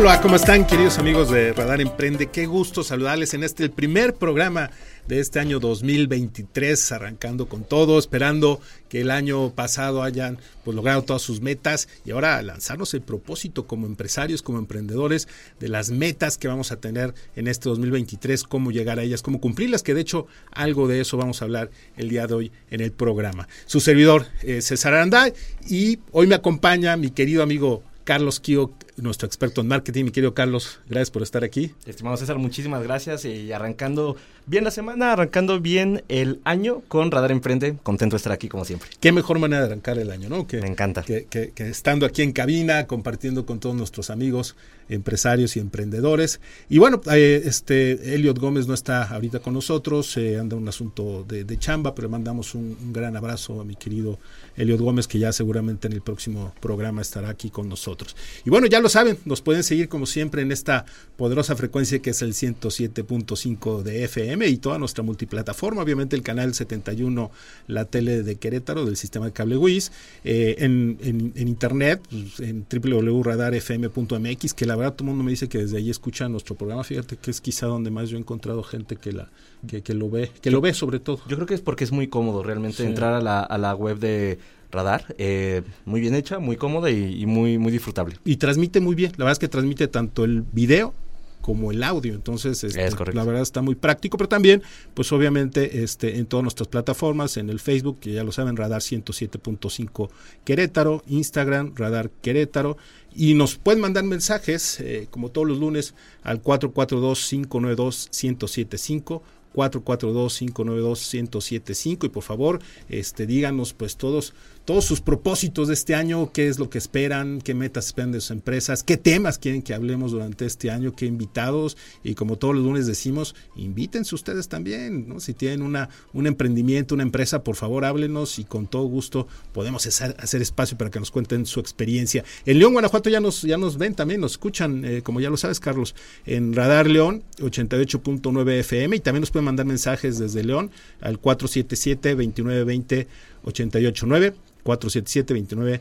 Hola, ¿cómo están queridos amigos de Radar Emprende? Qué gusto saludarles en este el primer programa de este año 2023, arrancando con todo, esperando que el año pasado hayan pues, logrado todas sus metas y ahora lanzarnos el propósito como empresarios, como emprendedores, de las metas que vamos a tener en este 2023, cómo llegar a ellas, cómo cumplirlas, que de hecho algo de eso vamos a hablar el día de hoy en el programa. Su servidor eh, César Aranda y hoy me acompaña mi querido amigo Carlos Kio, nuestro experto en marketing. Mi querido Carlos, gracias por estar aquí. Estimado César, muchísimas gracias y arrancando bien la semana, arrancando bien el año con Radar Emprende. Contento de estar aquí como siempre. Qué mejor manera de arrancar el año, ¿no? Que, Me encanta. Que, que, estando aquí en cabina, compartiendo con todos nuestros amigos, empresarios y emprendedores. Y bueno, eh, este Elliot Gómez no está ahorita con nosotros, eh, anda un asunto de, chamba, pero le mandamos un, un gran abrazo a mi querido Elliot Gómez, que ya seguramente en el próximo programa estará aquí con nosotros. Y bueno, ya lo saben, nos pueden seguir como siempre en esta poderosa frecuencia que es el 107.5 de FM y toda nuestra multiplataforma, obviamente el canal 71, la tele de Querétaro del sistema de cable WIS, eh, en, en, internet, pues, en www.radarfm.mx, que la verdad todo el mundo me dice que desde ahí escucha nuestro programa, fíjate que es quizá donde más yo he encontrado gente que la que, lo ve, que lo ve sobre todo. Yo creo que es porque es muy cómodo realmente entrar a la, a la web de radar, eh, muy bien hecha, muy cómoda y, muy, muy disfrutable. Y transmite muy bien, la verdad es que transmite tanto el video como el audio. Entonces, este, la verdad está muy práctico, pero también, pues obviamente, este, en todas nuestras plataformas, en el Facebook, que ya lo saben, Radar 107.5 Querétaro, Instagram, Radar Querétaro, y nos pueden mandar mensajes, eh, como todos los lunes, al 442-592-1075 442-592-1075 y por favor, este, díganos pues todos todos sus propósitos de este año, qué es lo que esperan, qué metas esperan de sus empresas, qué temas quieren que hablemos durante este año, qué invitados y como todos los lunes decimos, invítense ustedes también, ¿no? Si tienen una, un emprendimiento, una empresa, por favor háblenos y con todo gusto podemos hacer, hacer espacio para que nos cuenten su experiencia. En León, Guanajuato ya nos, ya nos ven también, nos escuchan, eh, como ya lo sabes Carlos, en Radar León 88.9 FM y también nos pueden mandar mensajes desde León al 477 2920 889 477 29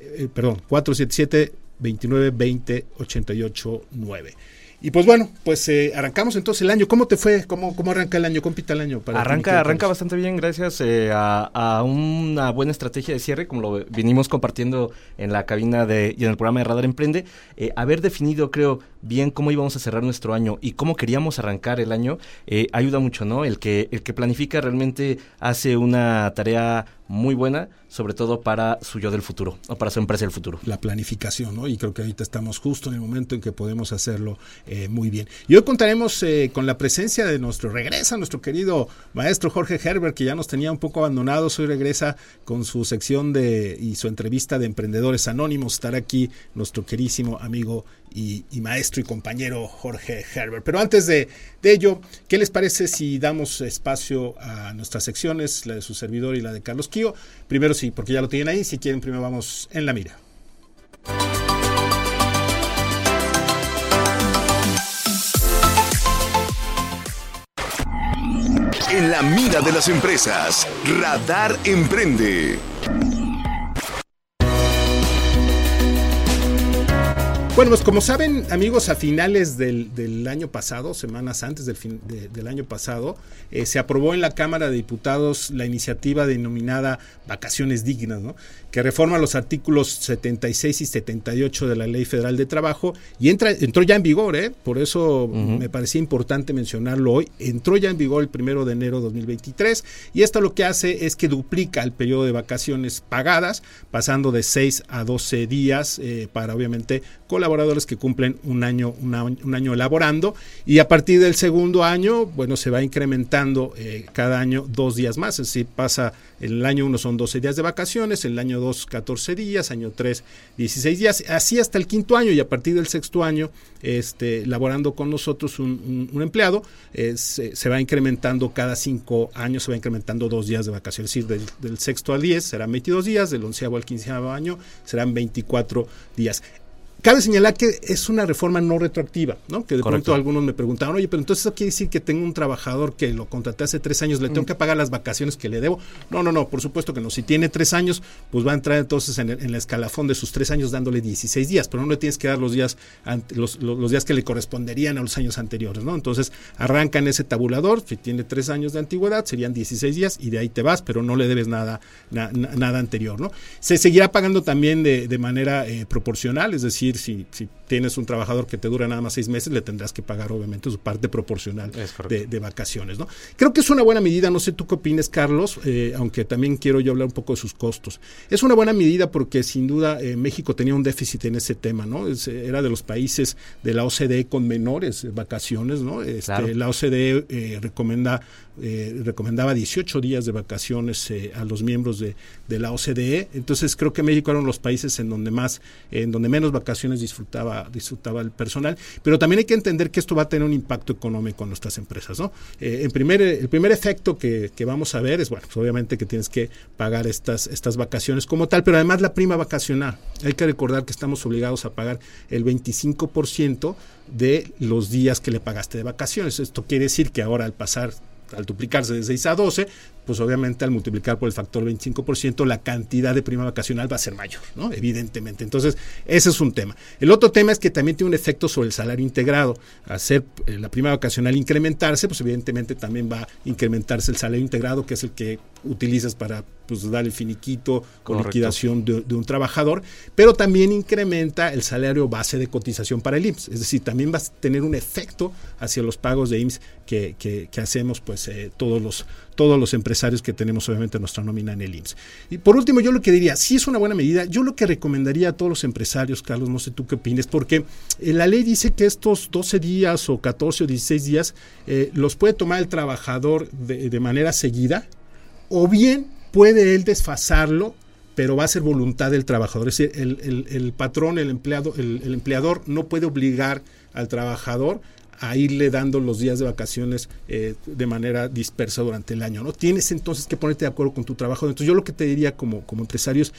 eh, perdón, 477 29 20 88 9. Y pues bueno, pues eh, arrancamos entonces el año. ¿Cómo te fue? ¿Cómo, cómo arranca el año? ¿Cómo pita el año? Para arranca arranca bastante bien gracias eh, a, una buena estrategia de cierre, como lo vinimos compartiendo en la cabina de, y en el programa de Radar Emprende. Eh, haber definido, creo, bien cómo íbamos a cerrar nuestro año y cómo queríamos arrancar el año, ayuda mucho, ¿no? El que, el que planifica realmente hace una tarea muy buena, sobre todo para su yo del futuro o para su empresa del futuro. La planificación, ¿no? Y creo que ahorita estamos justo en el momento en que podemos hacerlo eh, muy bien. Y hoy contaremos eh, con la presencia de nuestro, regresa nuestro querido maestro Jorge Herbert, que ya nos tenía un poco abandonados, hoy regresa con su sección de y su entrevista de Emprendedores Anónimos, estará aquí nuestro querísimo amigo y, maestro y compañero Jorge Herbert. Pero antes de, ello, ¿qué les parece si damos espacio a nuestras secciones, la de su servidor y la de Carlos Kio? Primero sí, porque ya lo tienen ahí, si quieren primero vamos en la mira. En la mira de las empresas, Radar Emprende. Bueno, pues como saben, amigos, a finales del, año pasado, semanas antes del, fin, del año pasado, eh, se aprobó en la Cámara de Diputados la iniciativa denominada Vacaciones Dignas, ¿no? Que reforma los artículos 76 y 78 de la Ley Federal de Trabajo y entra, entró ya en vigor, ¿eh? por eso me parecía importante mencionarlo hoy, entró ya en vigor el primero de enero de 2023 y esto lo que hace es que duplica el periodo de vacaciones pagadas, pasando de 6 a 12 días eh, para obviamente colaboradores que cumplen un año, un año laborando. Y a partir del segundo año, bueno, se va incrementando eh, cada año dos días más, es decir, pasa en el año uno son 12 días de vacaciones, en el año año 2, 14 días, año 3, 16 días, así hasta el quinto año y a partir del sexto año, este, laborando con nosotros un, empleado, se, va incrementando cada cinco años, se va incrementando dos días de vacaciones, es decir, del, del sexto al 10 serán 22 días, del onceavo al quinceavo año serán 24 días. Cabe señalar que es una reforma no retroactiva, ¿no? Que de pronto algunos me preguntaron, oye, pero entonces eso quiere decir que tengo un trabajador que lo contraté hace tres años, le tengo mm. que pagar las vacaciones que le debo. No, no, no, por supuesto que no. Si tiene tres años, pues va a entrar entonces en el, escalafón de sus tres años dándole 16 días, pero no le tienes que dar los días, los, días que le corresponderían a los años anteriores, ¿no? Entonces arranca en ese tabulador, si tiene tres años de antigüedad, serían 16 días y de ahí te vas, pero no le debes nada, nada anterior, ¿no? Se seguirá pagando también de, de manera eh, proporcional, es decir, si, si tienes un trabajador que te dura nada más seis meses, le tendrás que pagar obviamente su parte proporcional de, vacaciones. ¿no? Creo que es una buena medida, no sé tú qué opines, Carlos, eh, aunque también quiero yo hablar un poco de sus costos. Es una buena medida porque sin duda eh, México tenía un déficit en ese tema, ¿no? era de los países de la OCDE con menores vacaciones, ¿no? Este, la OCDE eh, recomienda eh, recomendaba 18 días de vacaciones eh, a los miembros de, la OCDE. Entonces creo que México era uno de los países en donde más, en donde menos vacaciones disfrutaba, disfrutaba el personal. Pero también hay que entender que esto va a tener un impacto económico en nuestras empresas. ¿no? Eh, en primer, el primer efecto que, vamos a ver es, bueno, pues obviamente que tienes que pagar estas, estas vacaciones como tal, pero además la prima vacacional. Hay que recordar que estamos obligados a pagar el 25% de los días que le pagaste de vacaciones. Esto quiere decir que ahora al pasar al duplicarse de 6 a 12, pues obviamente al multiplicar por el factor 25%, la cantidad de prima vacacional va a ser mayor, ¿no? Evidentemente. Entonces, ese es un tema. El otro tema es que también tiene un efecto sobre el salario integrado. Hacer eh, la prima vacacional incrementarse, pues evidentemente también va a incrementarse el salario integrado, que es el que utilizas para pues, dar el finiquito con liquidación de, un trabajador, pero también incrementa el salario base de cotización para el IMSS. Es decir, también va a tener un efecto hacia los pagos de IMSS que, que, hacemos pues eh, todos, los, todos los empresarios que tenemos obviamente nuestra nómina en el IMSS. Y por último, yo lo que diría, si es una buena medida, yo lo que recomendaría a todos los empresarios, Carlos, no sé tú qué opines, porque eh, la ley dice que estos 12 días o 14 o 16 días eh, los puede tomar el trabajador de, manera seguida, o bien puede él desfasarlo pero va a ser voluntad del trabajador. Es decir, el, patrón, el empleado, el, empleador no puede obligar al trabajador a irle dando los días de vacaciones eh, de manera dispersa durante el año. ¿no? Tienes entonces que ponerte de acuerdo con tu trabajador. Entonces yo lo que te diría como, como empresario es,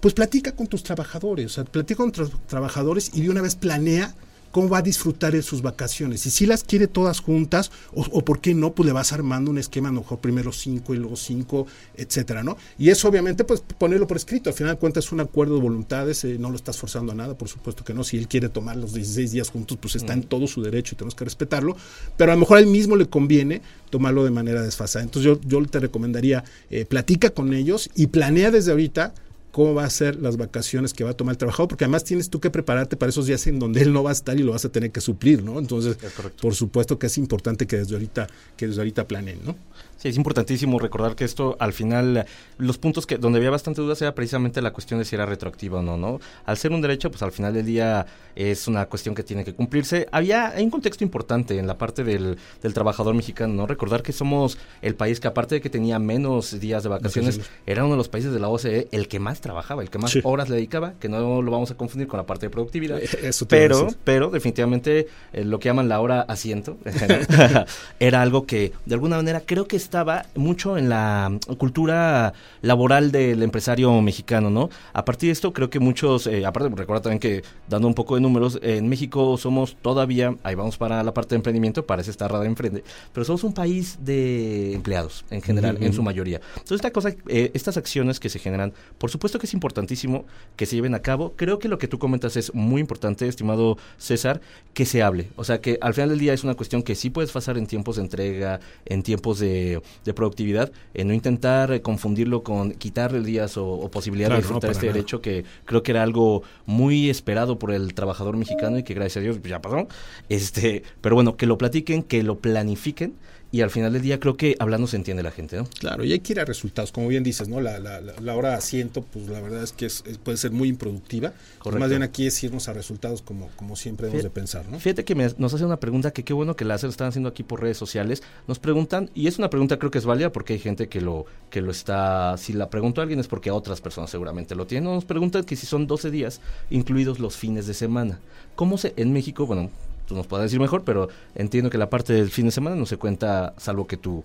pues platica con tus trabajadores, o sea, platica con tus trabajadores y de una vez planea cómo va a disfrutar de sus vacaciones. Y si las quiere todas juntas, o, por qué no, pues le vas armando un esquema, a lo mejor primero cinco y luego cinco, etcétera, ¿no? Y eso obviamente, pues ponerlo por escrito. Al final de cuentas es un acuerdo de voluntades, eh, no lo estás forzando a nada, por supuesto que no. Si él quiere tomar los 16 días juntos, pues está en todo su derecho y tenemos que respetarlo. Pero a lo mejor a él mismo le conviene tomarlo de manera desfasada. Entonces yo, yo te recomendaría, eh, platica con ellos y planea desde ahorita cómo va a ser las vacaciones que va a tomar el trabajador, porque además tienes tú que prepararte para esos días en donde él no va a estar y lo vas a tener que suplir, ¿no? Entonces, por supuesto que es importante que desde ahorita, que desde ahorita planeen, ¿no? Sí, es importantísimo recordar que esto al final, los puntos que donde había bastante dudas era precisamente la cuestión de si era retroactivo o no, ¿no? Al ser un derecho, pues al final del día es una cuestión que tiene que cumplirse. Había hay un contexto importante en la parte del, del trabajador mexicano, ¿no? Recordar que somos el país que aparte de que tenía menos días de vacaciones, era uno de los países de la OCDE el que más trabajaba, el que más horas le dedicaba, que no lo vamos a confundir con la parte de productividad. Eso pero, pero definitivamente eh, lo que llaman la hora asiento era algo que de alguna manera creo que estaba mucho en la cultura laboral del empresario mexicano, ¿no? A partir de esto creo que muchos, eh, aparte recuerda también que dando un poco de números, en México somos todavía, ahí vamos para la parte de emprendimiento, parece estar rara enfrente, pero somos un país de empleados en general, en su mayoría. Entonces esta cosa, eh, estas acciones que se generan, por supuesto que es importantísimo que se lleven a cabo. Creo que lo que tú comentas es muy importante, estimado César, que se hable. O sea que al final del día es una cuestión que sí puedes pasar en tiempos de entrega, en tiempos de, productividad, en no intentar eh, confundirlo con quitarle días o, posibilidad de disfrutar este derecho que creo que era algo muy esperado por el trabajador mexicano y que gracias a Dios ya pasó. Este, pero bueno, que lo platiquen, que lo planifiquen y al final del día creo que hablando se entiende la gente, ¿no? Claro, y hay que ir a resultados, como bien dices, ¿no? La, la, la hora de asiento, pues la verdad es que es, puede ser muy improductiva. Correcto. Más bien aquí es irnos a resultados como, como siempre debemos de pensar, ¿no? Fíjate que nos hace una pregunta que qué bueno que la están haciendo aquí por redes sociales. Nos preguntan, y es una pregunta creo que es válida porque hay gente que lo, que lo está, si la preguntó a alguien es porque otras personas seguramente lo tienen. Nos preguntan que si son 12 días, incluidos los fines de semana. ¿Cómo se, en México, bueno, tú nos puedes decir mejor, pero entiendo que la parte del fin de semana no se cuenta salvo que tú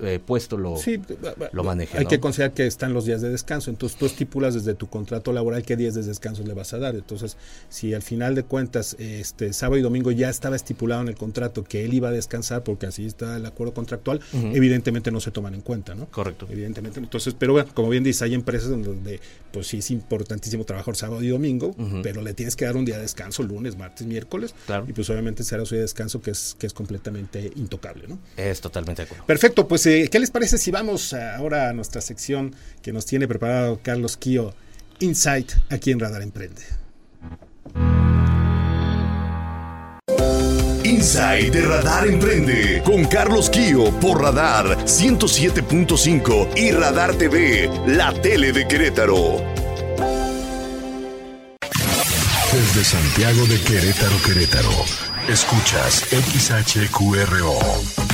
eh, puesto lo, lo maneje. Hay que considerar que están los días de descanso, entonces tú estipulas desde tu contrato laboral qué días de descanso le vas a dar. Entonces, si al final de cuentas, este sábado y domingo ya estaba estipulado en el contrato que él iba a descansar porque así está el acuerdo contractual, evidentemente no se toman en cuenta, ¿no? Correcto. Evidentemente. Entonces, pero bueno, como bien dices, hay empresas donde pues sí es importantísimo trabajar sábado y domingo, pero le tienes que dar un día de descanso lunes, martes, miércoles. Y pues obviamente será su día de descanso que es, que es completamente intocable, ¿no? Es totalmente de acuerdo. Perfecto pues eh, ¿qué les parece si vamos ahora a nuestra sección que nos tiene preparado Carlos Kio, Insight, aquí en Radar Emprende? Insight de Radar Emprende con Carlos Kio por Radar 107.5 y Radar TV, la tele de Querétaro. Desde Santiago de Querétaro, Querétaro, escuchas XHQRO.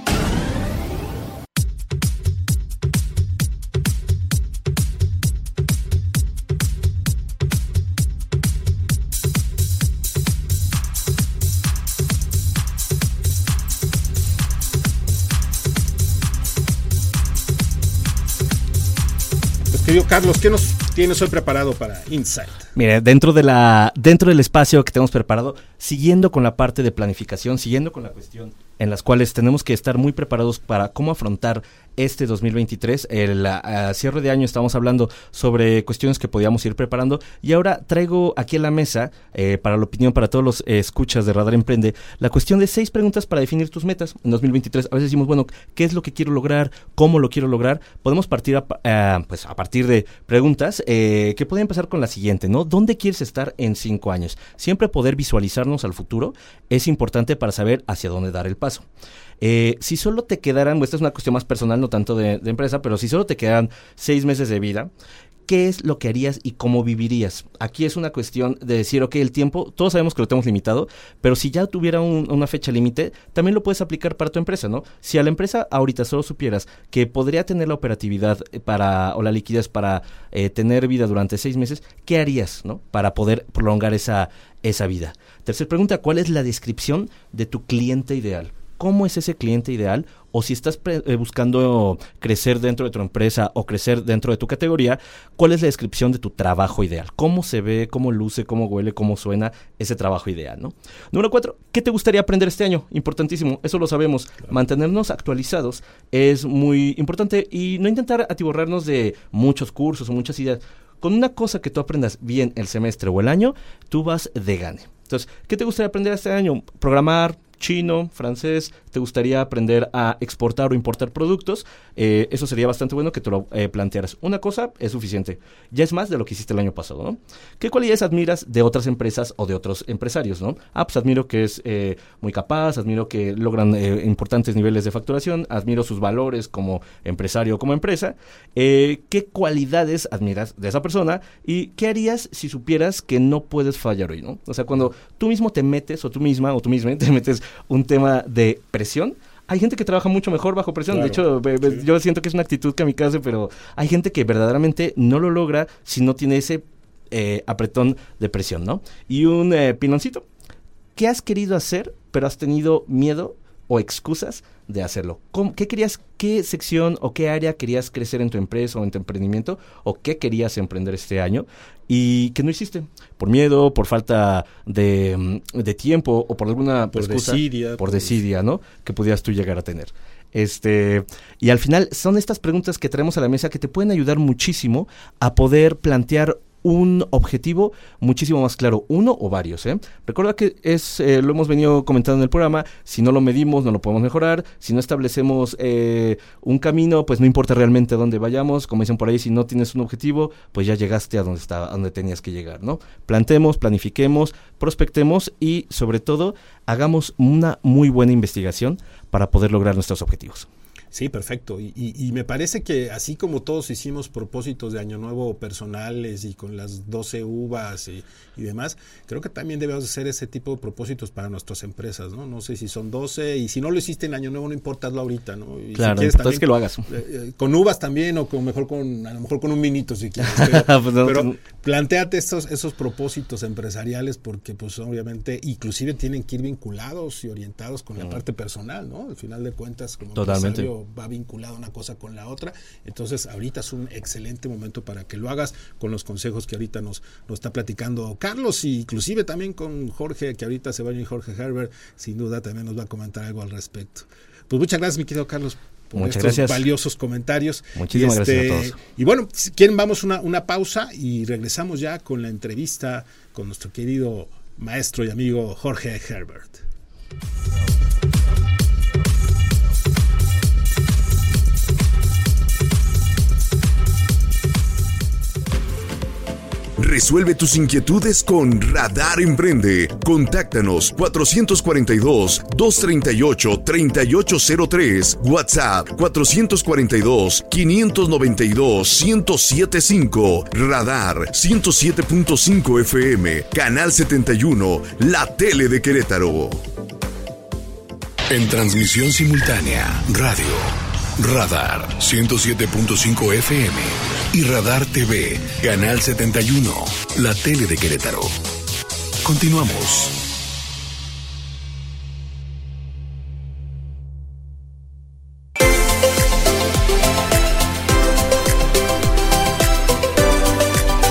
Carlos, ¿qué nos tienes hoy preparado para Insight? Mire, dentro de dentro del espacio que tenemos preparado, siguiendo con la parte de planificación, siguiendo con la cuestión en las cuales tenemos que estar muy preparados para cómo afrontar este 2023. El cierre de año estamos hablando sobre cuestiones que podíamos ir preparando y ahora traigo aquí en la mesa, eh, para la opinión para todos los escuchas de Radar Emprende, la cuestión de seis preguntas para definir tus metas en 2023. A veces decimos, bueno, ¿qué es lo que quiero lograr? ¿Cómo lo quiero lograr? Podemos partir a, pues a partir de preguntas eh, que pueden empezar con la siguiente, ¿no? ¿Dónde quieres estar en cinco años? Siempre poder visualizarnos al futuro es importante para saber hacia dónde dar el paso. Eh, si solo te quedaran, esta es una cuestión más personal, no tanto de, empresa, pero si solo te quedan seis meses de vida, ¿qué es lo que harías y cómo vivirías? Aquí es una cuestión de decir, ok, el tiempo, todos sabemos que lo tenemos limitado, pero si ya tuviera una fecha límite, también lo puedes aplicar para tu empresa, ¿no? Si a la empresa ahorita solo supieras que podría tener la operatividad eh, para, o la liquidez para eh, tener vida durante seis meses, ¿qué harías, ¿no? Para poder prolongar esa, esa vida. Tercera pregunta, ¿cuál es la descripción de tu cliente ideal? Cómo es ese cliente ideal o si estás eh, buscando crecer dentro de tu empresa o crecer dentro de tu categoría, cuál es la descripción de tu trabajo ideal, cómo se ve, cómo luce, cómo huele, cómo suena ese trabajo ideal, ¿no? Número cuatro, ¿qué te gustaría aprender este año? Importantísimo, eso lo sabemos. Mantenernos actualizados es muy importante y no intentar atiborrarnos de muchos cursos o muchas ideas. Con una cosa que tú aprendas bien el semestre o el año, tú vas de gane. Entonces, ¿qué te gustaría aprender este año? Programar, chino, francés, te gustaría aprender a exportar o importar productos, eh, eso sería bastante bueno que te lo eh, plantearas. Una cosa es suficiente, ya es más de lo que hiciste el año pasado, ¿no? ¿Qué cualidades admiras de otras empresas o de otros empresarios, no? Ah, pues admiro que es eh, muy capaz, admiro que logran importantes niveles de facturación, admiro sus valores como empresario o como empresa. ¿Qué cualidades admiras de esa persona y qué harías si supieras que no puedes fallar hoy, ¿no? O sea, cuando tú mismo te metes o tú misma o tú misma te metes un tema de presión, hay gente que trabaja mucho mejor bajo presión. De hecho, yo siento que es una actitud que kamikaze, pero hay gente que verdaderamente no lo logra si no tiene ese eh, apretón de presión, ¿no? Y un eh, pinoncito. ¿Qué has querido hacer, pero has tenido miedo o excusas de hacerlo. ¿Qué querías, qué sección o qué área querías crecer en tu empresa o en tu emprendimiento o qué querías emprender este año y que no hiciste? Por miedo, por falta de, mm, tiempo o por alguna por desidia, por, desidia, ¿no? Que pudieras tú llegar a tener. Este, y al final son estas preguntas que traemos a la mesa que te pueden ayudar muchísimo a poder plantear un objetivo muchísimo más claro, uno o varios. ¿eh? Recuerda que es, eh, lo hemos venido comentando en el programa, si no lo medimos no lo podemos mejorar, si no establecemos eh, un camino, pues no importa realmente a dónde vayamos, como dicen por ahí, si no tienes un objetivo, pues ya llegaste a donde, está, a donde tenías que llegar. ¿no? Plantemos, planifiquemos, prospectemos y sobre todo hagamos una muy buena investigación para poder lograr nuestros objetivos. Sí, perfecto. Y, me parece que así como todos hicimos propósitos de Año Nuevo personales y con las 12 uvas y, demás, creo que también debemos hacer ese tipo de propósitos para nuestras empresas, ¿no? No sé si son 12 y si no lo hiciste en Año Nuevo, no importa, hazlo ahorita, ¿no? Y claro, si que lo hagas. Eh, eh, con uvas también o con mejor con, a lo mejor con un minito si quieres. Pero, pues pero planteate estos, esos propósitos empresariales porque pues obviamente inclusive tienen que ir vinculados y orientados con la mm. parte personal, ¿no? Al final de cuentas, como Totalmente va vinculado una cosa con la otra. Entonces, ahorita es un excelente momento para que lo hagas con los consejos que ahorita nos, nos está platicando Carlos, y inclusive también con Jorge, que ahorita se va a ir Jorge Herbert, sin duda también nos va a comentar algo al respecto. Pues muchas gracias, mi querido Carlos. Por estos valiosos comentarios. Muchísimas gracias a este, todos. Y bueno, si quieren, vamos una, una pausa y regresamos ya con la entrevista con nuestro querido maestro y amigo Jorge Herbert. Resuelve tus inquietudes con Radar Emprende. Contáctanos 442-238-3803. WhatsApp 442-592-1075. Radar 107.5 FM. Canal 71. La tele de Querétaro. En transmisión simultánea. Radio. Radar 107.5 FM y Radar TV, Canal 71, la tele de Querétaro. Continuamos.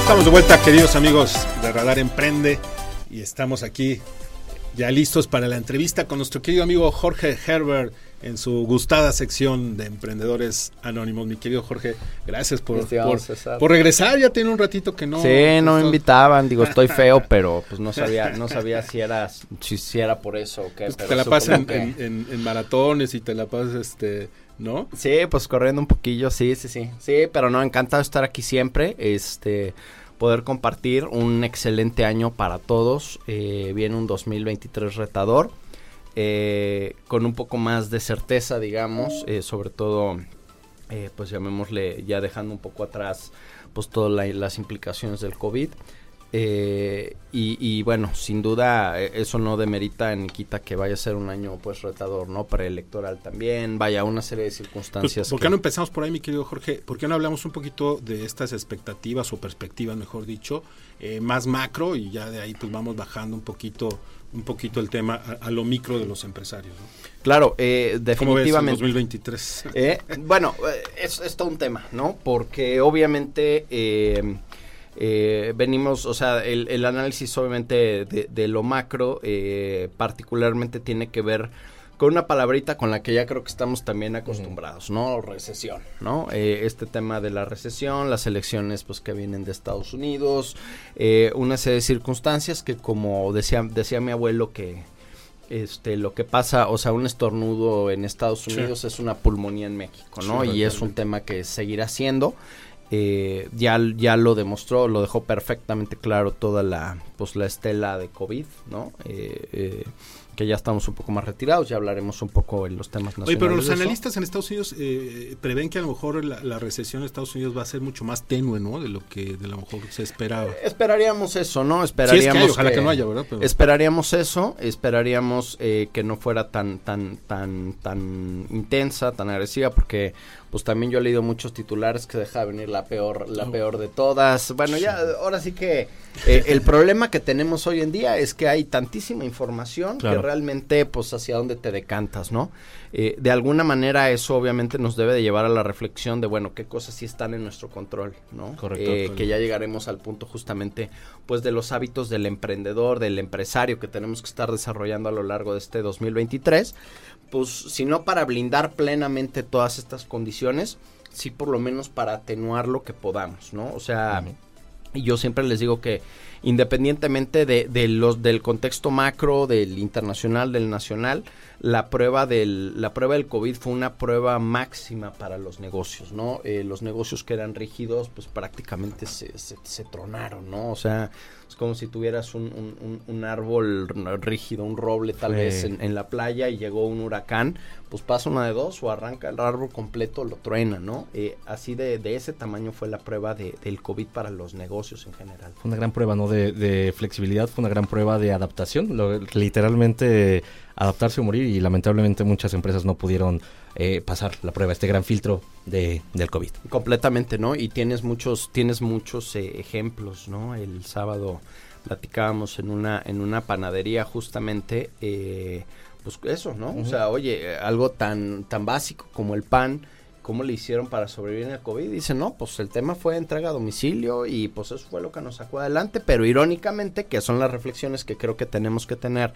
Estamos de vuelta, queridos amigos de Radar Emprende, y estamos aquí ya listos para la entrevista con nuestro querido amigo Jorge Herbert en su gustada sección de Emprendedores Anónimos. Mi querido Jorge, gracias por, por, regresar. Ya tiene un ratito que no. Sí, no me invitaban. Digo, estoy feo, pero pues no sabía no sabía si era, si, era por eso o qué. Pues te la pasas en, maratones y te la pasas, este, ¿no? Sí, pues corriendo un poquillo, sí, sí, sí. Sí, pero no, encantado de estar aquí siempre. Este poder compartir un excelente año para todos. Eh, viene un 2023 retador. Eh, con un poco más de certeza, digamos, eh, sobre todo, pues llamémosle, ya dejando un poco atrás, pues todas las implicaciones del COVID. Y, bueno, sin duda eso no demerita ni quita que vaya a ser un año pues retador, ¿no? Preelectoral también, vaya una serie de circunstancias. Pues, ¿Por qué no empezamos por ahí, mi querido Jorge? ¿Por qué no hablamos un poquito de estas expectativas o perspectivas, mejor dicho, más macro y ya de ahí pues vamos bajando un poquito un poquito el tema a, lo micro de los empresarios. Claro, eh, definitivamente. ¿Cómo 2023? Eh, bueno, eh, es, es, todo un tema, ¿no? Porque obviamente eh, venimos, o sea, el, el análisis obviamente de, de lo macro particularmente tiene que ver con una palabrita con la que ya creo que estamos también acostumbrados, ¿no? Recesión, ¿no? Eh, este tema de la recesión, las elecciones pues que vienen de Estados Unidos, eh, una serie de circunstancias que como decía, decía mi abuelo que este lo que pasa, o sea, un estornudo en Estados Unidos es una pulmonía en México, ¿no? y es un tema que seguirá siendo. Eh, ya, ya lo demostró, lo dejó perfectamente claro toda la, pues, la estela de COVID, ¿no? Eh, que ya estamos un poco más retirados, ya hablaremos un poco en los temas nacionales. Oye, pero los analistas en Estados Unidos eh, prevén que a lo mejor la, recesión en Estados Unidos va a ser mucho más tenue, ¿no? De lo que de lo mejor se esperaba. esperaríamos eso, ¿no? Esperaríamos. ojalá que, no haya, ¿verdad? Esperaríamos eso, esperaríamos eh, que no fuera tan, tan, tan, tan intensa, tan agresiva, porque pues también yo he leído muchos titulares que deja venir la peor, la peor de todas. Bueno, ya, ahora sí que eh, el problema que tenemos hoy en día es que hay tantísima información que realmente, pues, hacia dónde te decantas, ¿no? Eh, de alguna manera eso obviamente nos debe de llevar a la reflexión de, bueno, qué cosas sí están en nuestro control, ¿no? Correcto. Eh, que ya llegaremos al punto justamente, pues, de los hábitos del emprendedor, del empresario que tenemos que estar desarrollando a lo largo de este 2023. Pues, si no para blindar plenamente todas estas condiciones, sí por lo menos para atenuar lo que podamos, ¿no? O sea, y yo siempre les digo que independientemente de, de, los del contexto macro, del internacional, del nacional, la prueba del la prueba del COVID fue una prueba máxima para los negocios, ¿no? Eh, los negocios que eran rígidos, pues prácticamente se, se, se tronaron, ¿no? O sea, es como si tuvieras un, un, un árbol rígido, un roble tal sí. vez en, en, la playa y llegó un huracán, pues pasa una de dos o arranca el árbol completo, lo truena, ¿no? Eh, así de, de, ese tamaño fue la prueba de, del COVID para los negocios en general. Fue una gran prueba, ¿no? De, de flexibilidad, fue una gran prueba de adaptación, lo, literalmente adaptarse o morir y lamentablemente muchas empresas no pudieron eh, pasar la prueba, este gran filtro de, del COVID. Completamente, ¿no? Y tienes muchos, tienes muchos eh, ejemplos, ¿no? El sábado platicábamos en una, en una panadería justamente, eh, pues eso, ¿no? Uh -huh. O sea, oye, algo tan, tan básico como el pan, cómo le hicieron para sobrevivir en el COVID. Dice, no, pues el tema fue entrega a domicilio y pues eso fue lo que nos sacó adelante, pero irónicamente, que son las reflexiones que creo que tenemos que tener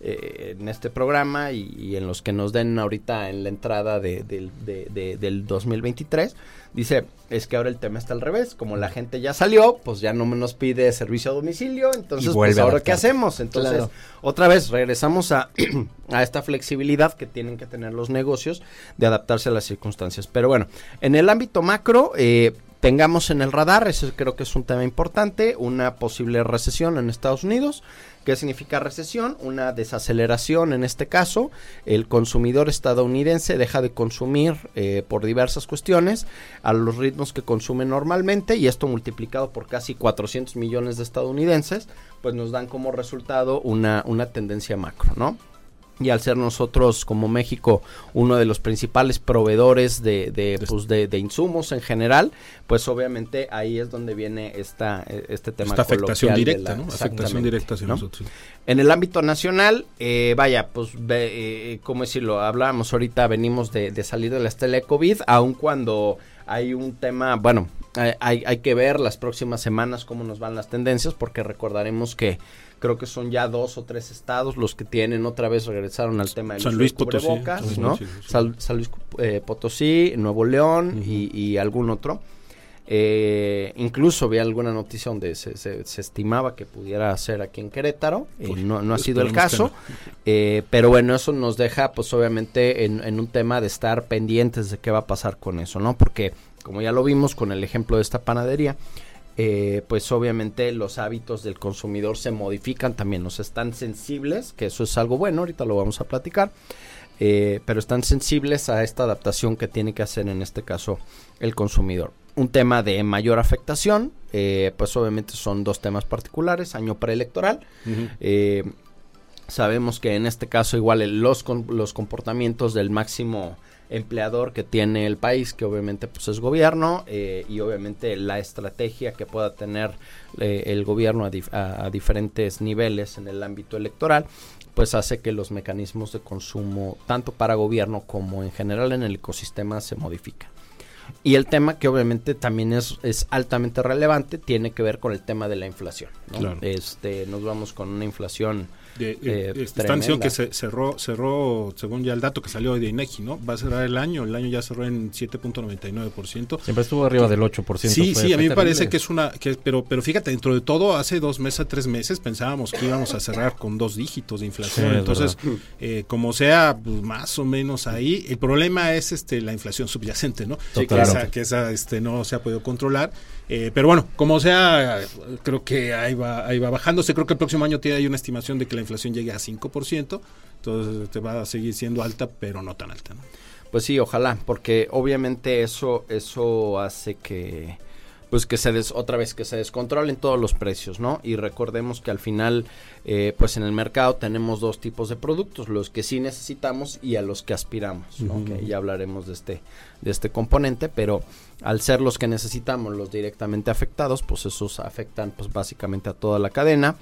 eh, en este programa y, en los que nos den ahorita en la entrada de, de, de, del 2023, dice, es que ahora el tema está al revés, como la gente ya salió, pues ya no nos pide servicio a domicilio, entonces pues ahora qué hacemos, entonces claro. otra vez regresamos a, a esta flexibilidad que tienen que tener los negocios de adaptarse a las circunstancias, pero bueno, en el ámbito macro, eh, tengamos en el radar, ese creo que es un tema importante, una posible recesión en Estados Unidos. ¿Qué significa recesión? Una desaceleración en este caso. El consumidor estadounidense deja de consumir eh, por diversas cuestiones a los ritmos que consume normalmente y esto multiplicado por casi 400 millones de estadounidenses, pues nos dan como resultado una, una tendencia macro, ¿no? Y al ser nosotros como México uno de los principales proveedores de, de, pues de, de, insumos en general, pues obviamente ahí es donde viene esta, este tema. Esta afectación directa, la, ¿no? Afectación directa hacia ¿no? nosotros. En el ámbito nacional, eh, vaya, pues, eh, ¿cómo decirlo? Hablábamos ahorita, venimos de, de salir de la estela de COVID, aun cuando hay un tema, bueno, hay, hay que ver las próximas semanas cómo nos van las tendencias, porque recordaremos que creo que son ya dos o tres estados los que tienen otra vez regresaron al tema de San Luis Potosí, ¿no? Sí, sí. San, San, Luis eh, Potosí, Nuevo León uh -huh. y, y, algún otro. Eh, incluso vi alguna noticia donde se, se, se, estimaba que pudiera ser aquí en Querétaro, eh, no, no, ha sido el caso, no. Eh, pero bueno, eso nos deja pues obviamente en, en, un tema de estar pendientes de qué va a pasar con eso, ¿no? Porque como ya lo vimos con el ejemplo de esta panadería, eh, pues obviamente los hábitos del consumidor se modifican también, nos están sensibles, que eso es algo bueno, ahorita lo vamos a platicar, eh, pero están sensibles a esta adaptación que tiene que hacer en este caso el consumidor. Un tema de mayor afectación, eh, pues obviamente son dos temas particulares, año preelectoral, uh -huh. sabemos que en este caso igual los, los comportamientos del máximo empleador que tiene el país, que obviamente pues es gobierno, eh, y obviamente la estrategia que pueda tener eh, el gobierno a, dif a, a, diferentes niveles en el ámbito electoral, pues hace que los mecanismos de consumo, tanto para gobierno como en general en el ecosistema, se modifican. Y el tema que obviamente también es, es altamente relevante tiene que ver con el tema de la inflación. ¿no? Claro. Este, nos vamos con una inflación de, eh, esta diciendo que se cerró, cerró, según ya el dato que salió de INEGI, ¿no? Va a cerrar el año, el año ya cerró en 7.99%. Siempre estuvo arriba del 8%. Sí, sí, a mí me parece que es una, que, pero, pero fíjate, dentro de todo, hace dos meses, tres meses, pensábamos que íbamos a cerrar con dos dígitos de inflación. Sí, Entonces, eh, como sea, pues, más o menos ahí, el problema es este la inflación subyacente, ¿no? Sí, que claro. esa, que esa este, no se ha podido controlar. Eh, pero bueno, como sea, creo que ahí va, ahí va bajándose. Creo que el próximo año tiene una estimación de que la inflación llegue a 5%. Entonces te va a seguir siendo alta, pero no tan alta. ¿no? Pues sí, ojalá, porque obviamente eso, eso hace que pues que se des, otra vez que se descontrolen todos los precios, ¿no? Y recordemos que al final, eh, pues en el mercado tenemos dos tipos de productos, los que sí necesitamos y a los que aspiramos, ¿no? Uh -huh. Que ya hablaremos de este, de este componente, pero al ser los que necesitamos los directamente afectados, pues esos afectan pues básicamente a toda la cadena.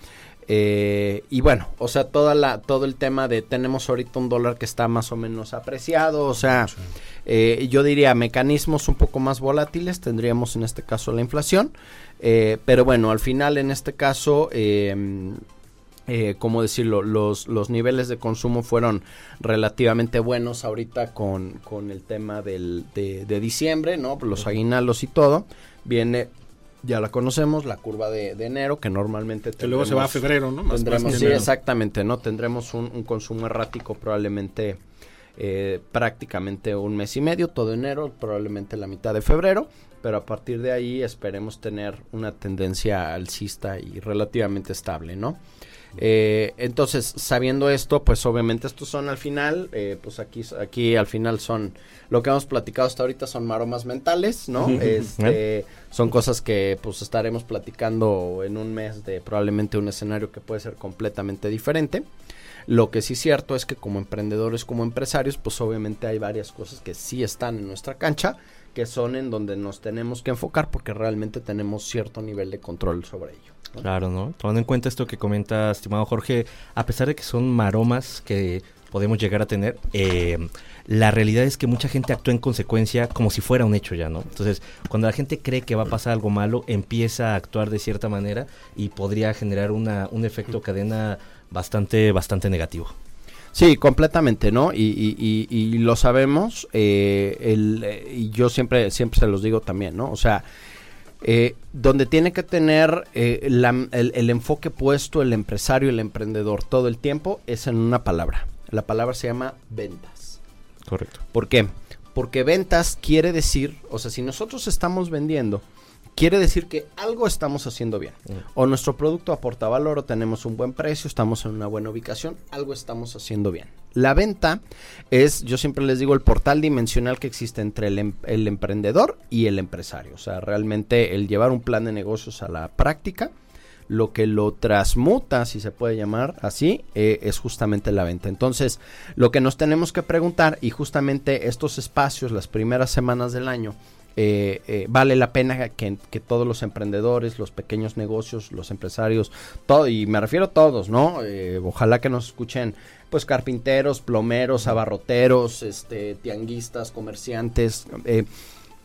Eh, y bueno, o sea, toda la, todo el tema de tenemos ahorita un dólar que está más o menos apreciado, o sea, eh, yo diría mecanismos un poco más volátiles, tendríamos en este caso la inflación, eh, pero bueno, al final en este caso, eh, ¿cómo decirlo? Los, los niveles de consumo fueron relativamente buenos ahorita con, con el tema del, de, de diciembre, ¿no? Los aguinaldos y todo, viene ya la conocemos, la curva de, enero, que normalmente Que luego se va a febrero, ¿no? tendremos, sí, exactamente, ¿no? Tendremos un, consumo errático probablemente eh, prácticamente un mes y medio, todo enero, probablemente la mitad de febrero, pero a partir de ahí esperemos tener una tendencia alcista y relativamente estable, ¿no? Eh, entonces, sabiendo esto, pues obviamente estos son al final, eh, pues aquí, aquí al final son, lo que hemos platicado hasta ahorita son maromas mentales, ¿no? este, son cosas que pues estaremos platicando en un mes de probablemente un escenario que puede ser completamente diferente. Lo que sí es cierto es que como emprendedores, como empresarios, pues obviamente hay varias cosas que sí están en nuestra cancha, que son en donde nos tenemos que enfocar porque realmente tenemos cierto nivel de control sobre ello. Claro, ¿no? Tomando en cuenta esto que comenta, estimado Jorge, a pesar de que son maromas que podemos llegar a tener, eh, la realidad es que mucha gente actúa en consecuencia como si fuera un hecho ya, ¿no? Entonces, cuando la gente cree que va a pasar algo malo, empieza a actuar de cierta manera y podría generar una, un efecto cadena bastante, bastante negativo. Sí, completamente, ¿no? Y, y, lo sabemos, eh, el, eh, y yo siempre, siempre se los digo también, ¿no? O sea, eh, donde tiene que tener eh, el, enfoque puesto el empresario, el emprendedor todo el tiempo es en una palabra. La palabra se llama ventas. Correcto. ¿Por qué? Porque ventas quiere decir, o sea, si nosotros estamos vendiendo, quiere decir que algo estamos haciendo bien. Mm. O nuestro producto aporta valor, o tenemos un buen precio, estamos en una buena ubicación, algo estamos haciendo bien. La venta es, yo siempre les digo, el portal dimensional que existe entre el, em, emprendedor y el empresario. O sea, realmente el llevar un plan de negocios a la práctica, lo que lo transmuta, si se puede llamar así, eh, es justamente la venta. Entonces, lo que nos tenemos que preguntar, y justamente estos espacios, las primeras semanas del año, eh, eh, vale la pena que, todos los emprendedores, los pequeños negocios, los empresarios, todo, y me refiero a todos, ¿no? Eh, ojalá que nos escuchen, pues carpinteros, plomeros, abarroteros, este, tianguistas, comerciantes,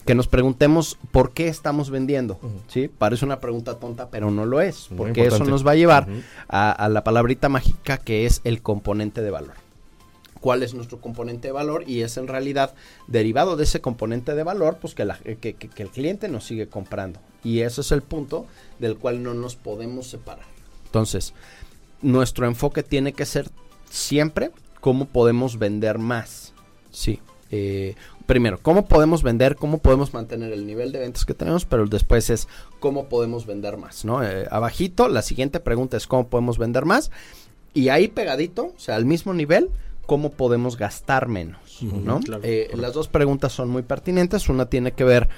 que nos preguntemos por qué estamos vendiendo, ¿sí? Parece una pregunta tonta, pero no lo es, porque eso nos va a llevar a la palabrita mágica que es el componente de valor cuál es nuestro componente de valor y es en realidad derivado de ese componente de valor, pues que, el cliente nos sigue comprando. Y ese es el punto del cual no nos podemos separar. Entonces, nuestro enfoque tiene que ser siempre cómo podemos vender más. Sí. Eh, primero, cómo podemos vender, cómo podemos mantener el nivel de ventas que tenemos, pero después es cómo podemos vender más, ¿no? Eh, abajito, la siguiente pregunta es cómo podemos vender más. Y ahí pegadito, o sea, al mismo nivel, cómo podemos gastar menos, ¿no? Eh, las dos preguntas son muy pertinentes. Una tiene que ver,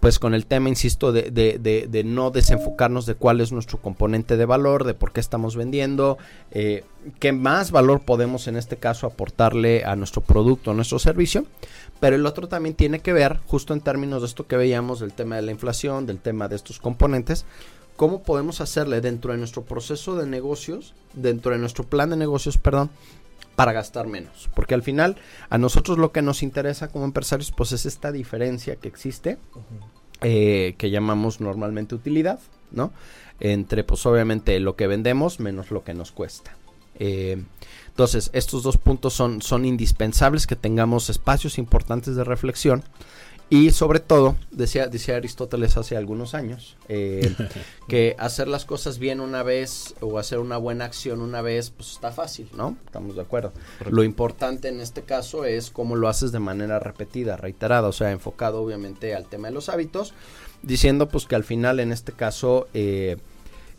pues, con el tema, insisto, de, de, de, no desenfocarnos de cuál es nuestro componente de valor, de por qué estamos vendiendo, eh, qué más valor podemos, en este caso, aportarle a nuestro producto, a nuestro servicio. Pero el otro también tiene que ver, justo en términos de esto que veíamos, del tema de la inflación, del tema de estos componentes, cómo podemos hacerle dentro de nuestro proceso de negocios, dentro de nuestro plan de negocios, perdón, para gastar menos. Porque al final, a nosotros lo que nos interesa como empresarios, pues es esta diferencia que existe, eh, que llamamos normalmente utilidad, ¿no? Entre, pues obviamente, lo que vendemos menos lo que nos cuesta. Eh, entonces, estos dos puntos son, son indispensables que tengamos espacios importantes de reflexión y sobre todo, decía, decía Aristóteles hace algunos años, eh, que hacer las cosas bien una vez o hacer una buena acción una vez, pues está fácil, ¿no? Estamos de acuerdo. Lo importante en este caso es cómo lo haces de manera repetida, reiterada, o sea, enfocado obviamente al tema de los hábitos, diciendo pues que al final en este caso... Eh,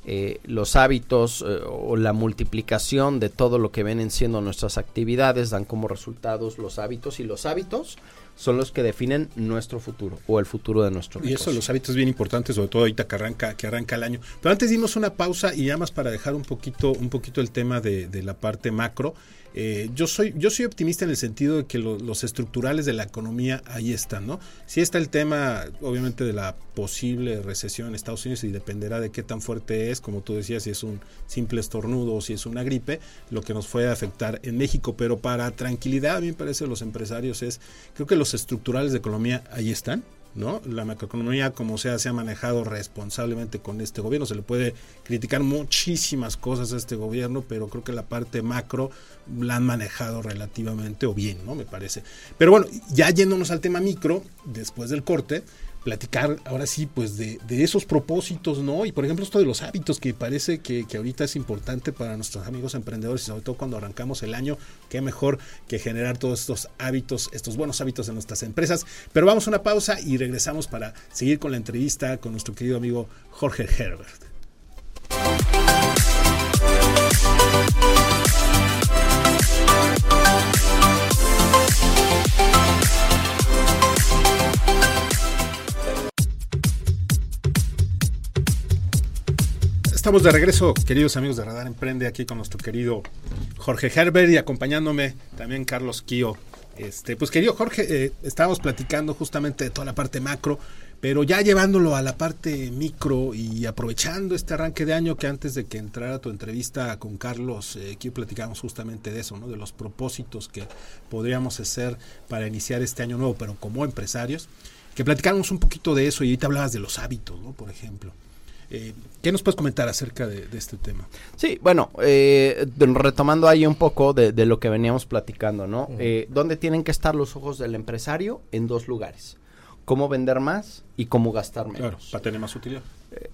eh, los hábitos o la multiplicación de todo lo que vienen siendo nuestras actividades dan como resultados los hábitos y los hábitos son los que definen nuestro futuro o el futuro de nuestro Y eso, los hábitos bien importantes, sobre todo ahorita que arranca, que arranca el año. Pero antes dimos una pausa y ya más para dejar un poquito, un poquito el tema de, de la parte macro. Eh, yo, soy, yo soy optimista en el sentido de que los estructurales de la economía ahí están, ¿no? Sí está el tema, obviamente, de la posible recesión en Estados Unidos y dependerá de qué tan fuerte es, como tú decías, si es un simple estornudo o si es una gripe, lo que nos puede afectar en México. Pero para tranquilidad, a mí me parece, los empresarios es, creo que los estructurales de economía ahí están ¿no? La macroeconomía, como sea, se ha manejado responsablemente con este gobierno. Se le puede criticar muchísimas cosas a este gobierno, pero creo que la parte macro la han manejado relativamente o bien, ¿no? Me parece. Pero bueno, ya yéndonos al tema micro, después del corte, platicar ahora sí, pues de, esos propósitos, ¿no? Y por ejemplo, esto de los hábitos, que parece que, que, ahorita es importante para nuestros amigos emprendedores y sobre todo cuando arrancamos el año, qué mejor que generar todos estos hábitos, estos buenos hábitos en nuestras empresas. Pero vamos a una pausa y regresamos para seguir con la entrevista con nuestro querido amigo Jorge Herbert. Estamos de regreso, queridos amigos de Radar Emprende, aquí con nuestro querido Jorge Herbert y acompañándome también Carlos Kio. Este, pues querido Jorge, eh, estábamos platicando justamente de toda la parte macro, pero ya llevándolo a la parte micro y aprovechando este arranque de año que antes de que entrara tu entrevista con Carlos, eh, platicamos justamente de eso, ¿no? de los propósitos que podríamos hacer para iniciar este año nuevo, pero como empresarios, que platicáramos un poquito de eso y ahorita hablabas de los hábitos, ¿no? por ejemplo. Eh, ¿Qué nos puedes comentar acerca de, este tema? Sí, bueno, eh, retomando ahí un poco de, lo que veníamos platicando, ¿no? Eh, ¿Dónde tienen que estar los ojos del empresario? En dos lugares. Cómo vender más y cómo gastar menos. Claro, para tener más utilidad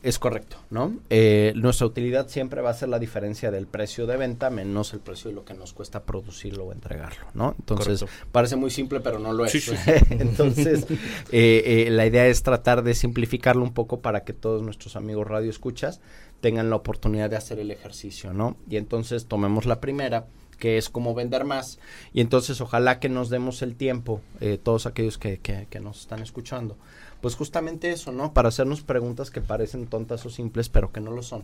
es correcto, ¿no? Eh, nuestra utilidad siempre va a ser la diferencia del precio de venta menos el precio de lo que nos cuesta producirlo o entregarlo, ¿no? Entonces, parece muy simple, pero no lo es. Entonces, eh, eh, la idea es tratar de simplificarlo un poco para que todos nuestros amigos radio escuchas tengan la oportunidad de hacer el ejercicio, ¿no? Y entonces tomemos la primera, que es cómo vender más. Y entonces ojalá que nos demos el tiempo, todos aquellos que, que, que, nos están escuchando, pues justamente eso, ¿no? Para hacernos preguntas que parecen tontas o simples, pero que no lo son.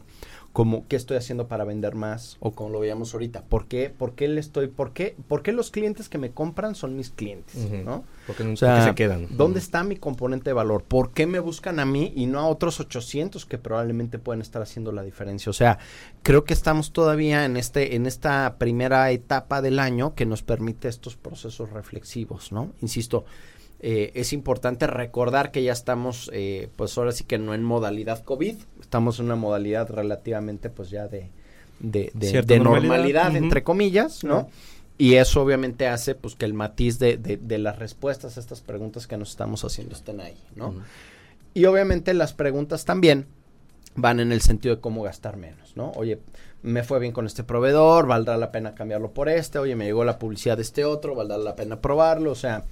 Como, ¿qué estoy haciendo para vender más? O como lo veíamos ahorita, ¿por qué, por qué le estoy, por qué, por qué los clientes que me compran son mis clientes, ¿no? Porque, o sea, se quedan. ¿Dónde está mi componente de valor? ¿Por qué me buscan a mí y no a otros 800 que probablemente pueden estar haciendo la diferencia? O sea, creo que estamos todavía en este, en esta primera etapa del año que nos permite estos procesos reflexivos, ¿no? Insisto, eh, es importante recordar que ya estamos, eh, pues ahora sí que no en modalidad COVID, estamos en una modalidad relativamente pues ya de, de, normalidad, entre comillas, ¿no? Y eso obviamente hace pues que el matiz de, de, las respuestas a estas preguntas que nos estamos haciendo estén ahí, ¿no? Y obviamente las preguntas también van en el sentido de cómo gastar menos, ¿no? Oye, me fue bien con este proveedor, valdrá la pena cambiarlo por este, oye, me llegó la publicidad de este otro, valdrá la pena probarlo, o sea,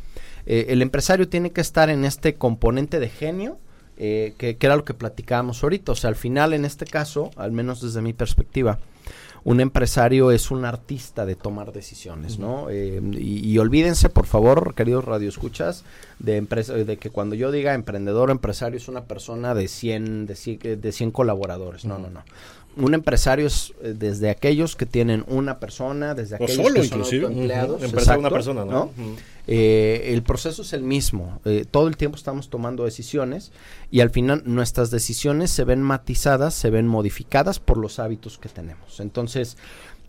eh, el empresario tiene que estar en este componente de genio, eh, que, era lo que platicábamos ahorita, o sea, al final en este caso, al menos desde mi perspectiva, un empresario es un artista de tomar decisiones, ¿no? Eh, y, olvídense, por favor, queridos radioescuchas, de, empresa, de que cuando yo diga emprendedor o empresario es una persona de 100, de 100, de 100 colaboradores. No, no, no. Un empresario es eh, desde aquellos que tienen una persona, desde aquellos que son empleados, una persona, ¿no? Eh, el proceso es el mismo. Eh, todo el tiempo estamos tomando decisiones y al final nuestras decisiones se ven matizadas, se ven modificadas por los hábitos que tenemos. Entonces,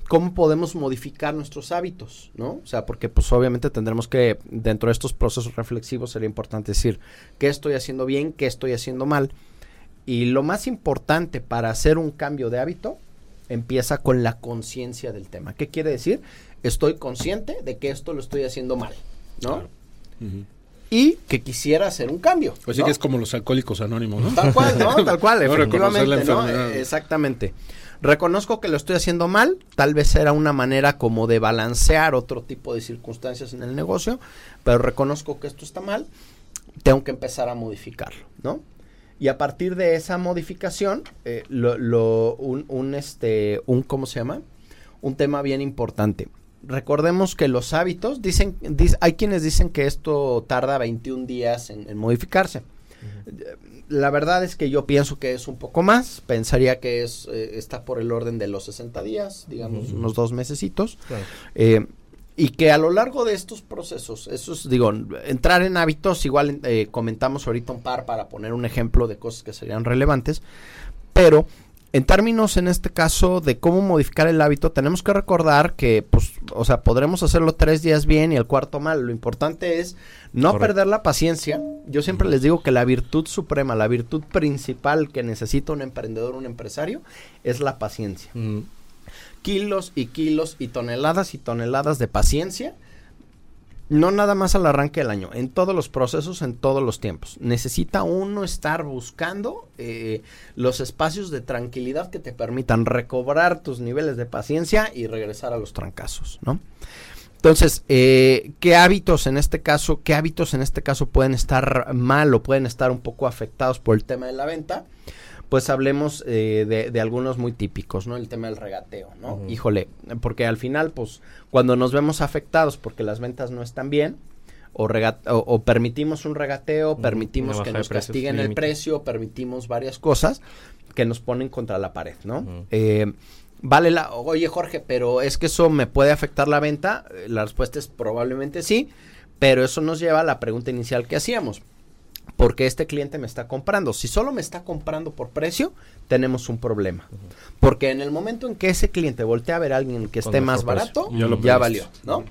¿cómo podemos modificar nuestros hábitos? ¿no? O sea, porque pues obviamente tendremos que, dentro de estos procesos reflexivos, sería importante decir qué estoy haciendo bien, qué estoy haciendo mal y lo más importante para hacer un cambio de hábito empieza con la conciencia del tema. ¿Qué quiere decir? Estoy consciente de que esto lo estoy haciendo mal, ¿no? Y que quisiera hacer un cambio. Pues sí que es como los alcohólicos anónimos, ¿no? Tal cual, ¿no? Tal cual, efectivamente, ¿no? Exactamente. Reconozco que lo estoy haciendo mal, tal vez era una manera como de balancear otro tipo de circunstancias en el negocio, pero reconozco que esto está mal, tengo que empezar a modificarlo, ¿no? Y a partir de esa modificación, eh, lo, un, este, un, ¿cómo se llama? Un tema bien importante. Recordemos que los hábitos, dicen, hay quienes dicen que esto tarda 21 días en, modificarse. la verdad es que yo pienso que es un poco más, pensaría que es eh, está por el orden de los 60 días, digamos, unos dos mesecitos. Eh, y que a lo largo de estos procesos, esos, digo, entrar en hábitos, igual eh, comentamos ahorita un par para poner un ejemplo de cosas que serían relevantes, pero en términos, en este caso, de cómo modificar el hábito, tenemos que recordar que, pues, o sea, podremos hacerlo tres días bien y el cuarto mal. Lo importante es no perder la paciencia. Yo siempre les digo que la virtud suprema, la virtud principal que necesita un emprendedor, un empresario, es la paciencia. Mm. Kilos y kilos y toneladas y toneladas de paciencia no nada más al arranque del año, en todos los procesos, en todos los tiempos. Necesita uno estar buscando eh, los espacios de tranquilidad que te permitan recobrar tus niveles de paciencia y regresar a los trancazos, ¿no? Entonces, eh, ¿qué hábitos en este caso, qué hábitos en este caso pueden estar mal o pueden estar un poco afectados por el tema de la venta? Pues hablemos eh, de, algunos muy típicos, ¿no? El tema del regateo, ¿no? Híjole, porque al final, pues, cuando nos vemos afectados porque las ventas no están bien, o, o, permitimos un regateo, permitimos que nos castiguen el precio, permitimos varias cosas que nos ponen contra la pared, ¿no? Eh, vale la, oye Jorge, pero es que eso me puede afectar la venta. La respuesta es probablemente sí, pero eso nos lleva a la pregunta inicial que hacíamos porque este cliente me está comprando. Si solo me está comprando por precio, tenemos un problema. Porque en el momento en que ese cliente voltea a ver a alguien que esté más barato, ya, valió, ¿no?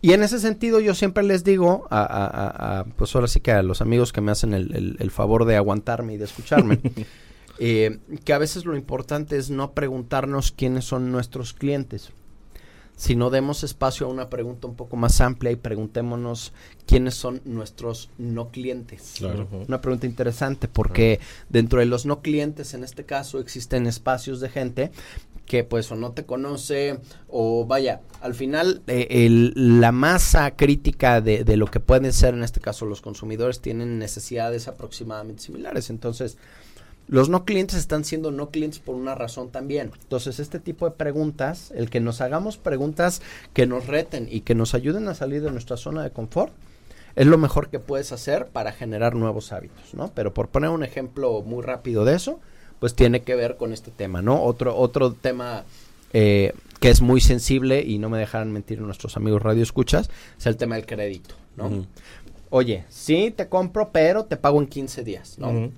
Y en ese sentido yo siempre les digo, a, pues ahora sí que a los amigos que me hacen el, favor de aguantarme y de escucharme, eh, que a veces lo importante es no preguntarnos quiénes son nuestros clientes si no demos espacio a una pregunta un poco más amplia y preguntémonos quiénes son nuestros no clientes. Una pregunta interesante porque dentro de los no clientes en este caso existen espacios de gente que pues o no te conoce o vaya, al final eh, la masa crítica de, de lo que pueden ser en este caso los consumidores tienen necesidades aproximadamente similares. Entonces, los no clientes están siendo no clientes por una razón también. Entonces, este tipo de preguntas, el que nos hagamos preguntas que nos reten y que nos ayuden a salir de nuestra zona de confort, es lo mejor que puedes hacer para generar nuevos hábitos, ¿no? Pero por poner un ejemplo muy rápido de eso, pues tiene que ver con este tema, ¿no? Otro, otro tema eh, que es muy sensible y no me dejarán mentir nuestros amigos radio escuchas, es el tema del crédito, ¿no? Oye, sí, te compro, pero te pago en 15 días, ¿no?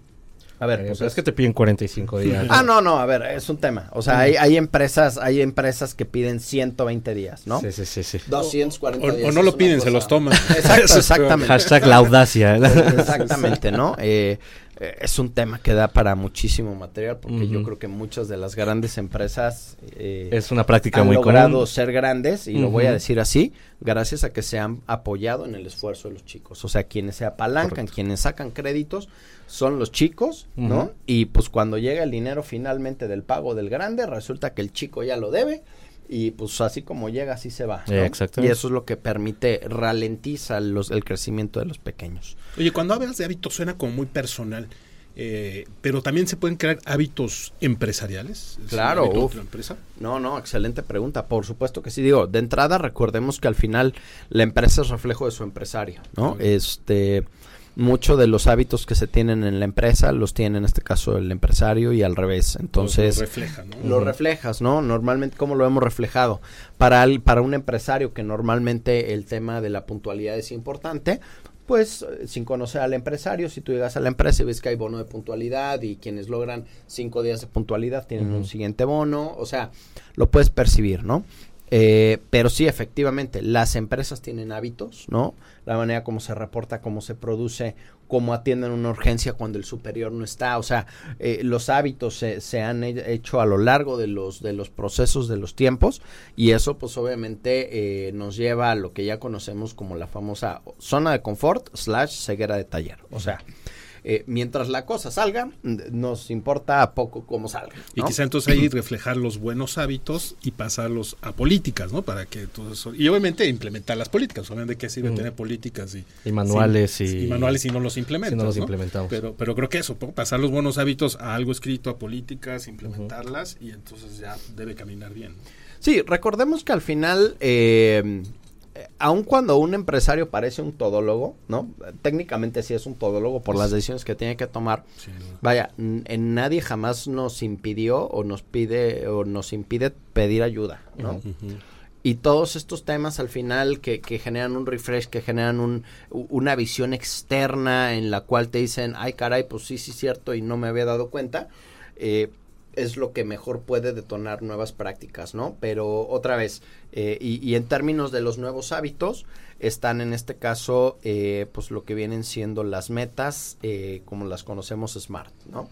A ver, pues es que te piden 45 días. Ah, no, no, a ver, es un tema. O sea, hay, hay empresas, hay empresas que piden 120 días, ¿no? Sí, sí, sí, sí. 240 o, días. O no lo piden, se los toman. Exacto, exactamente. Hashtag la audacia. Exactamente, ¿no? Eh, eh, es un tema que da para muchísimo material porque yo creo que muchas de las grandes empresas eh, es una práctica han muy logrado ser grandes y lo voy a decir así gracias a que se han apoyado en el esfuerzo de los chicos. O sea quienes se apalancan quienes sacan créditos son los chicos no y pues cuando llega el dinero finalmente del pago del grande resulta que el chico ya lo debe y pues así como llega, así se va. Y eso es lo que permite, ralentiza los, el crecimiento de los pequeños. Oye, cuando hablas de hábitos suena como muy personal, eh, pero también se pueden crear hábitos empresariales. Claro. empresa? No, no, excelente pregunta. Por supuesto que sí. Digo, de entrada recordemos que al final la empresa es reflejo de su empresario, ¿no? Este muchos de los hábitos que se tienen en la empresa los tiene en este caso el empresario y al revés. Entonces, lo, refleja, ¿no? lo reflejas, ¿no? Normalmente, ¿cómo lo hemos reflejado? Para, para un empresario que normalmente el tema de la puntualidad es importante, pues sin conocer al empresario, si tú llegas a la empresa y ves que hay bono de puntualidad y quienes logran cinco días de puntualidad tienen un siguiente bono, o sea, lo puedes percibir, ¿no? Eh, pero sí, efectivamente, las empresas tienen hábitos, ¿no? La manera como se reporta, cómo se produce, cómo atienden una urgencia cuando el superior no está. O sea, eh, los hábitos se, se, han hecho a lo largo de los, de los procesos, de los tiempos, y eso pues obviamente eh, nos lleva a lo que ya conocemos como la famosa zona de confort slash ceguera de taller. O sea, eh, mientras la cosa salga, nos importa poco cómo salga. Y quizá entonces ahí reflejar los buenos hábitos y pasarlos a políticas, ¿no? Para que todo eso. Y obviamente implementar las políticas. Obviamente, ¿qué sirve tener políticas y, manuales? y, manuales y no los implementas. no los implementamos. Pero, pero creo que eso, pasar los buenos hábitos a algo escrito, a políticas, implementarlas y entonces ya debe caminar bien. Sí, recordemos que al final. Eh, aun cuando un empresario parece un todólogo, ¿no? Técnicamente sí es un todólogo por las decisiones que tiene que tomar. Vaya, en nadie jamás nos impidió o nos pide o nos impide pedir ayuda, ¿no? Y todos estos temas al final que, que generan un refresh, que generan un, una visión externa en la cual te dicen, ay caray, pues sí, sí, cierto, y no me había dado cuenta, eh, es lo que mejor puede detonar nuevas prácticas, ¿no? Pero otra vez, eh, y, en términos de los nuevos hábitos, están en este caso, eh, pues lo que vienen siendo las metas, como las conocemos SMART, ¿no?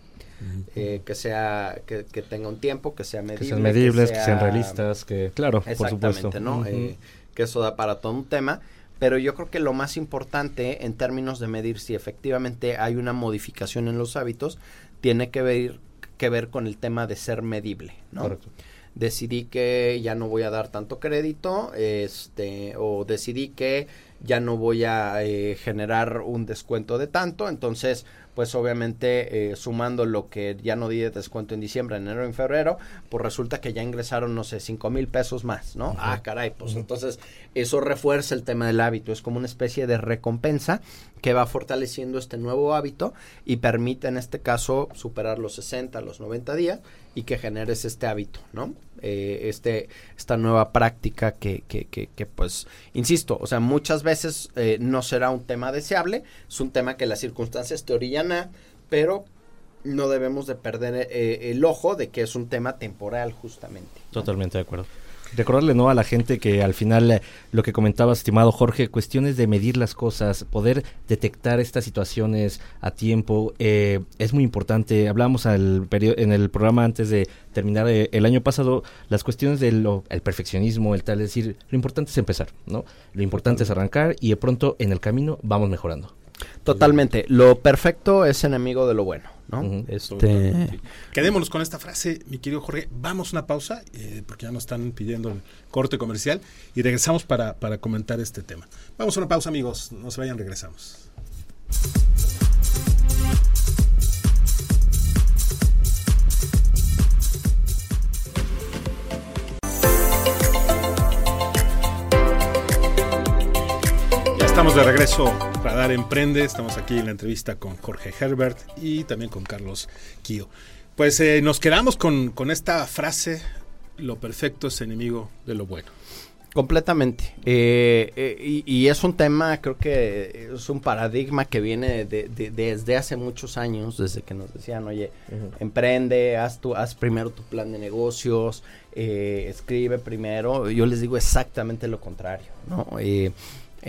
que sea que, tenga un tiempo que sea medible que sean medibles que, sean realistas que claro por supuesto no que eso da para todo un tema pero yo creo que lo más importante en términos de medir si efectivamente hay una modificación en los hábitos tiene que ver que ver con el tema de ser medible, ¿no? Decidí que ya no voy a dar tanto crédito, este, o decidí que ya no voy a eh, generar un descuento de tanto, entonces pues obviamente eh, sumando lo que ya no di de descuento en diciembre, enero y febrero, pues resulta que ya ingresaron, no sé, cinco mil pesos más, ¿no? Ah, caray, pues entonces eso refuerza el tema del hábito, es como una especie de recompensa que va fortaleciendo este nuevo hábito y permite en este caso superar los 60, los 90 días y que generes este hábito, ¿no? Eh, este, esta nueva práctica que, que, que, pues, insisto, o sea, muchas veces eh, no será un tema deseable, es un tema que las circunstancias te pero no debemos de perder eh, el ojo de que es un tema temporal justamente. Totalmente de acuerdo. Recordarle ¿no? a la gente que al final eh, lo que comentaba, estimado Jorge, cuestiones de medir las cosas, poder detectar estas situaciones a tiempo, eh, es muy importante. Hablamos al en el programa antes de terminar eh, el año pasado, las cuestiones del el perfeccionismo, el tal, es decir, lo importante es empezar, ¿no? Lo importante es arrancar y de pronto en el camino vamos mejorando. Totalmente. Lo perfecto es enemigo de lo bueno. ¿No? este... Quedémonos con esta frase, mi querido Jorge. Vamos a una pausa, eh, porque ya nos están pidiendo el corte comercial, y regresamos para, para comentar este tema. Vamos a una pausa, amigos. No se vayan, regresamos. Estamos de regreso, Radar Emprende. Estamos aquí en la entrevista con Jorge Herbert y también con Carlos Kio. Pues eh, nos quedamos con, esta frase, lo perfecto es enemigo de lo bueno. Completamente. Eh, eh, y, es un tema, creo que es un paradigma que viene desde hace muchos años, desde que nos decían, oye, emprende, haz, tu, haz primero tu plan de negocios, escribe primero. Yo les digo exactamente lo contrario, ¿no?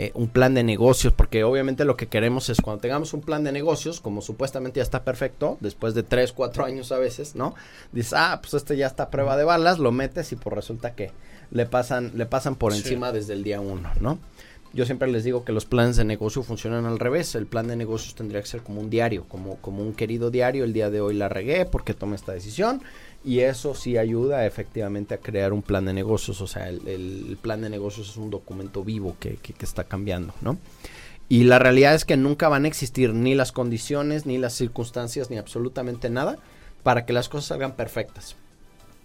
Eh, un plan de negocios, porque obviamente lo que queremos es cuando tengamos un plan de negocios, como supuestamente ya está perfecto, después de 3, 4 años a veces, ¿no? Dices, ah, pues este ya está a prueba de balas, lo metes y por pues resulta que le pasan, le pasan por encima desde el día 1, ¿no? Yo siempre les digo que los planes de negocio funcionan al revés. El plan de negocios tendría que ser como un diario, como, como un querido diario. El día de hoy la regué porque tomé esta decisión y eso sí ayuda efectivamente a crear un plan de negocios. O sea, el, plan de negocios es un documento vivo que, que, está cambiando, ¿no? Y la realidad es que nunca van a existir ni las condiciones, ni las circunstancias, ni absolutamente nada para que las cosas salgan perfectas.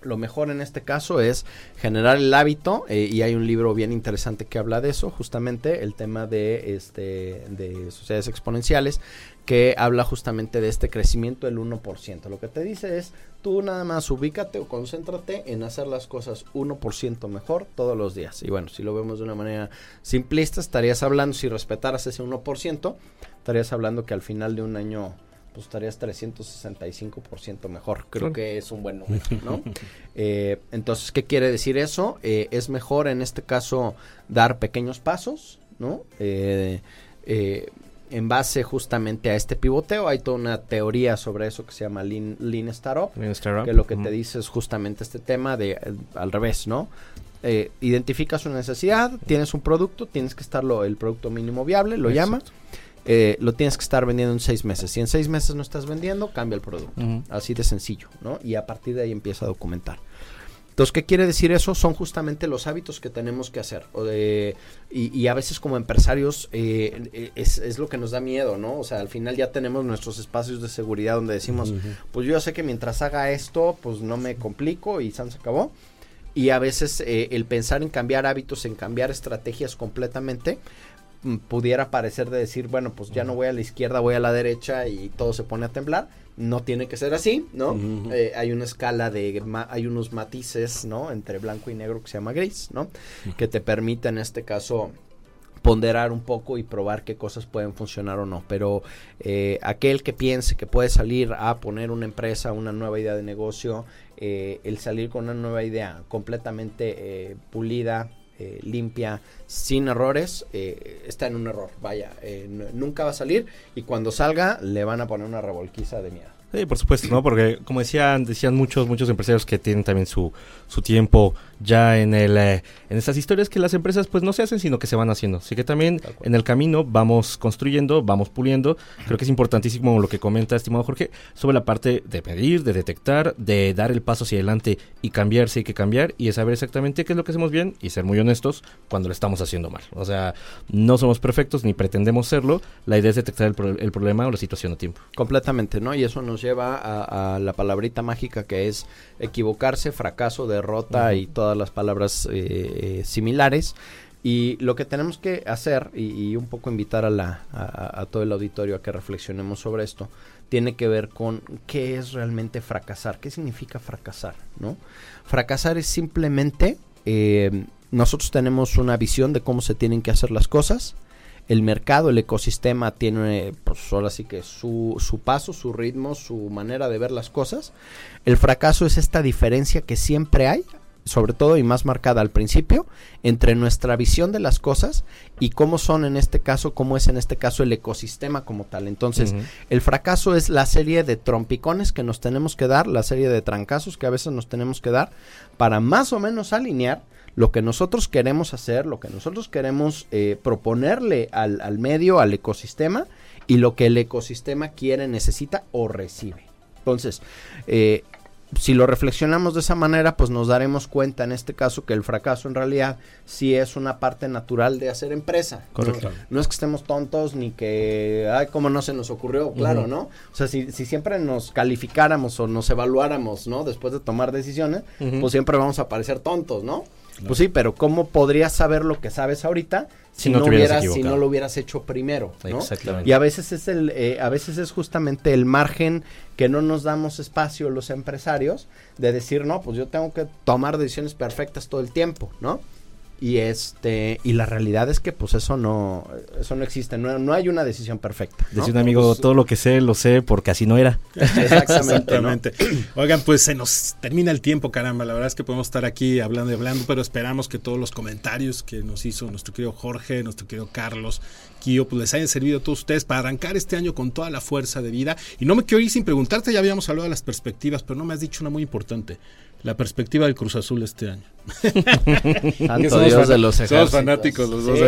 Lo mejor en este caso es generar el hábito eh, y hay un libro bien interesante que habla de eso, justamente el tema de este de sociedades exponenciales que habla justamente de este crecimiento del 1%. Lo que te dice es, tú nada más ubícate o concéntrate en hacer las cosas 1% mejor todos los días. Y bueno, si lo vemos de una manera simplista, estarías hablando, si respetaras ese 1%, estarías hablando que al final de un año pues estarías 365% mejor. Creo que es un buen número, ¿no? Eh, entonces, ¿qué quiere decir eso? Eh, es mejor en este caso dar pequeños pasos, ¿no? Eh, en base justamente a este pivoteo, hay toda una teoría sobre eso que se llama Lean, Lean Startup, que lo que te dice es justamente este tema de al revés, ¿no? identificas una necesidad, tienes un producto, tienes que estarlo el producto mínimo viable, lo llama eh, lo tienes que estar vendiendo en seis meses. Si en seis meses no estás vendiendo, cambia el producto. Así de sencillo, ¿no? Y a partir de ahí empieza a documentar. Entonces, ¿qué quiere decir eso? Son justamente los hábitos que tenemos que hacer. Y, a veces como empresarios eh, es, lo que nos da miedo, ¿no? O sea, al final ya tenemos nuestros espacios de seguridad donde decimos, pues yo sé que mientras haga esto, pues no me complico y se acabó. y a veces eh, el pensar en cambiar hábitos, en cambiar estrategias completamente, pudiera parecer de decir, bueno, pues ya no voy a la izquierda, voy a la derecha y todo se pone a temblar. No tiene que ser así, ¿no? Eh, hay una escala de, hay unos matices, ¿no? Entre blanco y negro que se llama gris, ¿no? Que te permite en este caso ponderar un poco y probar qué cosas pueden funcionar o no. Pero eh, aquel que piense que puede salir a poner una empresa, una nueva idea de negocio, eh, el salir con una nueva idea completamente eh, limpia, sin errores, está en un error. Vaya, nunca va a salir y cuando salga le van a poner una revolquiza de miedo. Sí, por supuesto, ¿no? Porque como decían, decían muchos, muchos empresarios que tienen también su, su tiempo ya en el eh, en estas historias que las empresas pues no se hacen sino que se van haciendo. Así que también en el camino vamos construyendo vamos puliendo. Creo que es importantísimo lo que comenta estimado Jorge sobre la parte de medir de detectar de dar el paso hacia adelante y cambiar si hay que cambiar y de saber exactamente qué es lo que hacemos bien y ser muy honestos cuando lo estamos haciendo mal. O sea no somos perfectos ni pretendemos serlo. La idea es detectar el, el problema o la situación a tiempo. Completamente no y eso nos lleva a, a la palabrita mágica que es equivocarse fracaso derrota y todas las palabras eh, eh, similares. Y lo que tenemos que hacer, y, un poco invitar a, la, a, todo el auditorio a que reflexionemos sobre esto, tiene que ver con qué es realmente fracasar, qué significa fracasar, ¿no? Fracasar es simplemente, eh, nosotros tenemos una visión de cómo se tienen que hacer las cosas, el mercado, el ecosistema tiene, pues ahora sí que su, su paso, su ritmo, su manera de ver las cosas. El fracaso es esta diferencia que siempre hay sobre todo y más marcada al principio, entre nuestra visión de las cosas y cómo son en este caso, cómo es en este caso el ecosistema como tal. Entonces, el fracaso es la serie de trompicones que nos tenemos que dar, la serie de trancazos que a veces nos tenemos que dar para más o menos alinear lo que nosotros queremos hacer, lo que nosotros queremos eh, proponerle al, al medio, al ecosistema y lo que el ecosistema quiere, necesita o recibe. Entonces, eh, si lo reflexionamos de esa manera, pues nos daremos cuenta en este caso que el fracaso en realidad sí es una parte natural de hacer empresa. Correcto. No, es que estemos tontos ni que, ay, cómo no se nos ocurrió, claro, ¿no? O sea, si, si, siempre nos calificáramos o nos evaluáramos, ¿no? Después de tomar decisiones, pues siempre vamos a parecer tontos, ¿no? Pues sí, pero ¿cómo podrías saber lo que sabes ahorita si, no, hubieras, si no lo hubieras hecho primero? ¿no? Exactamente. Y a veces es el, eh, a veces es justamente el margen que no nos damos espacio los empresarios de decir, no, pues yo tengo que tomar decisiones perfectas todo el tiempo, ¿no? Y este y la realidad es que pues eso no eso no existe no, no hay una decisión perfecta decía un amigo pues, todo lo que sé lo sé porque así no era. Exactamente, oigan pues se nos termina el tiempo caramba. La verdad es que podemos estar aquí hablando y hablando pero esperamos que todos los comentarios que nos hizo nuestro querido Jorge nuestro querido Carlos Kio pues les hayan servido a todos ustedes para arrancar este año con toda la fuerza de vida. Y no me quiero ir sin preguntarte ya habíamos hablado de las perspectivas pero no me has dicho una muy importante la perspectiva del Cruz Azul este año. Santo Dios de los Somos fanáticos los dos.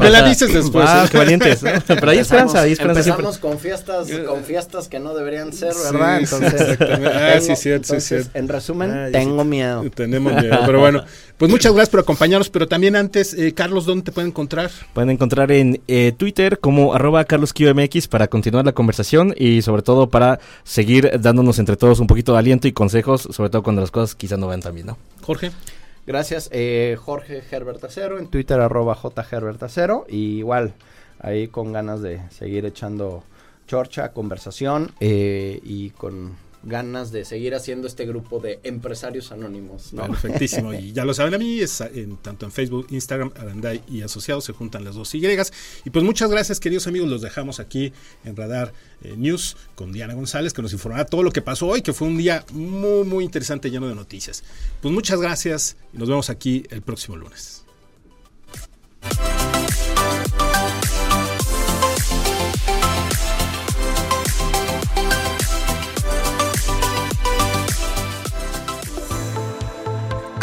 me, la dices después. Ah, qué valientes. Pero hay esperanza, hay esperanza Empezamos con fiestas, con fiestas que no deberían ser, ¿verdad? entonces, ah, sí, cierto, sí, cierto. En resumen, ah, tengo miedo. Tenemos miedo, pero bueno. Pues muchas gracias por acompañarnos, pero también antes, eh, Carlos, ¿dónde te pueden encontrar? Pueden encontrar en eh, Twitter como arroba carlosqmx para continuar la conversación y sobre todo para seguir dándonos entre todos un poquito de aliento y consejos, sobre todo cuando las cosas quizás no van tan bien, ¿no? Jorge. Gracias, eh, Jorge Herbert Acero, en Twitter arroba jherbertacero, y igual ahí con ganas de seguir echando chorcha, conversación eh, y con ganas de seguir haciendo este grupo de empresarios anónimos. Perfectísimo. Y ya lo saben a mí, es tanto en Facebook, Instagram, Arandai y Asociados se juntan las dos Y. Y pues muchas gracias, queridos amigos. Los dejamos aquí en Radar eh, News con Diana González, que nos informará todo lo que pasó hoy, que fue un día muy, muy interesante, lleno de noticias. Pues muchas gracias y nos vemos aquí el próximo lunes.